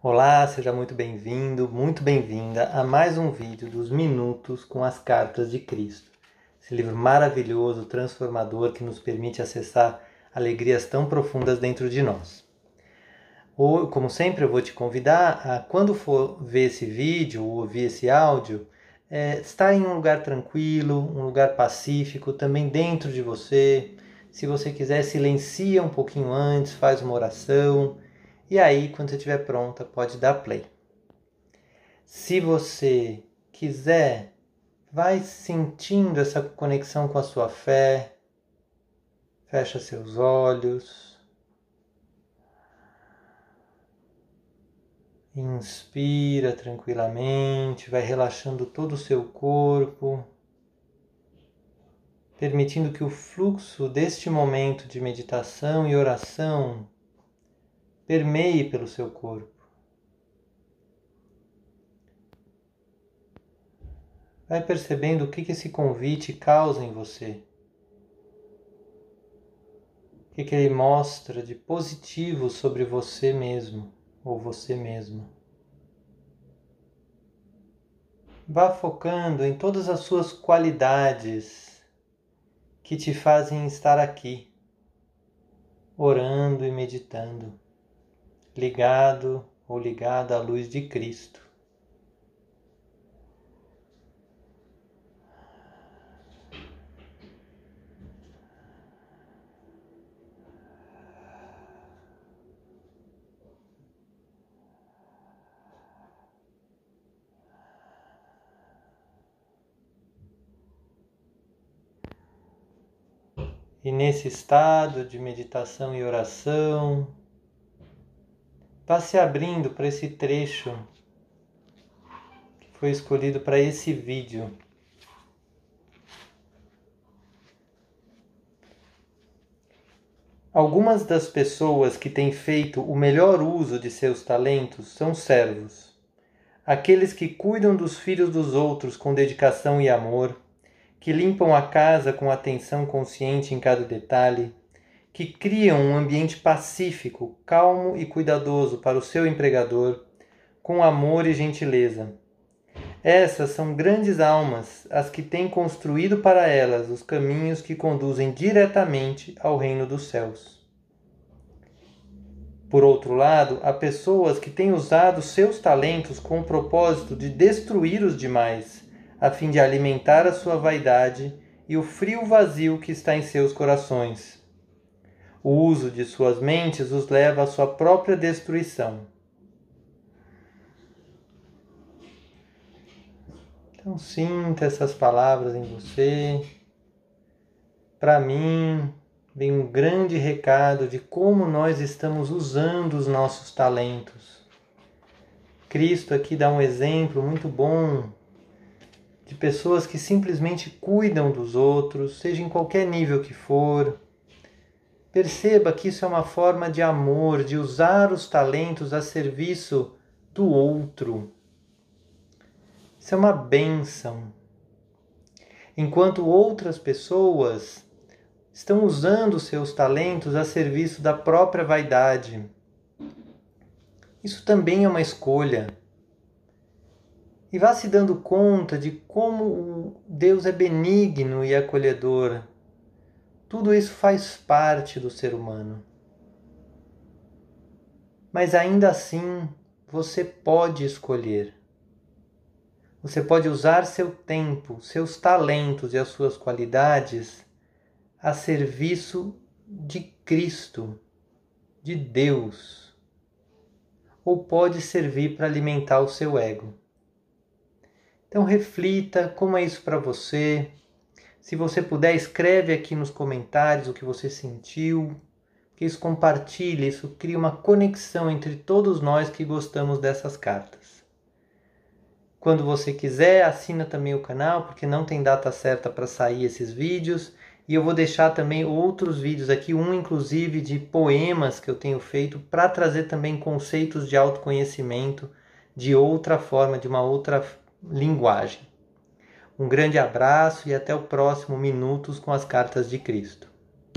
Olá, seja muito bem-vindo, muito bem-vinda a mais um vídeo dos Minutos com as Cartas de Cristo. Esse livro maravilhoso, transformador, que nos permite acessar alegrias tão profundas dentro de nós. Ou, como sempre, eu vou te convidar a, quando for ver esse vídeo ou ouvir esse áudio, é, estar em um lugar tranquilo, um lugar pacífico, também dentro de você. Se você quiser, silencia um pouquinho antes, faz uma oração e aí, quando você estiver pronta, pode dar play. Se você quiser, vai sentindo essa conexão com a sua fé. Fecha seus olhos. Inspira tranquilamente, vai relaxando todo o seu corpo, permitindo que o fluxo deste momento de meditação e oração permeie pelo seu corpo. Vai percebendo o que esse convite causa em você. O que ele mostra de positivo sobre você mesmo ou você mesma. Vá focando em todas as suas qualidades que te fazem estar aqui, orando e meditando ligado ou ligada à luz de Cristo. E nesse estado de meditação e oração, vá se abrindo para esse trecho que foi escolhido para esse vídeo. Algumas das pessoas que têm feito o melhor uso de seus talentos são servos, aqueles que cuidam dos filhos dos outros com dedicação e amor, que limpam a casa com atenção consciente em cada detalhe, que criam um ambiente pacífico, calmo e cuidadoso para o seu empregador, com amor e gentileza. Essas são grandes almas, as que têm construído para elas os caminhos que conduzem diretamente ao reino dos céus. Por outro lado, há pessoas que têm usado seus talentos com o propósito de destruir os demais, a fim de alimentar a sua vaidade e o frio vazio que está em seus corações. O uso de suas mentes os leva à sua própria destruição. Então sinta essas palavras em você. Para mim, vem um grande recado de como nós estamos usando os nossos talentos. Cristo aqui dá um exemplo muito bom de pessoas que simplesmente cuidam dos outros, seja em qualquer nível que for, Perceba que isso é uma forma de amor, de usar os talentos a serviço do outro. Isso é uma bênção. Enquanto outras pessoas estão usando seus talentos a serviço da própria vaidade. Isso também é uma escolha. E vá se dando conta de como Deus é benigno e acolhedor tudo isso faz parte do ser humano. Mas ainda assim, você pode escolher. Você pode usar seu tempo, seus talentos e as suas qualidades a serviço de Cristo, de Deus. Ou pode servir para alimentar o seu ego. Então reflita como é isso para você, se você puder, escreve aqui nos comentários o que você sentiu, que isso compartilha, isso cria uma conexão entre todos nós que gostamos dessas cartas. Quando você quiser, assina também o canal, porque não tem data certa para sair esses vídeos. E eu vou deixar também outros vídeos aqui, um inclusive de poemas que eu tenho feito para trazer também conceitos de autoconhecimento de outra forma, de uma outra linguagem. Um grande abraço e até o próximo Minutos com as Cartas de Cristo.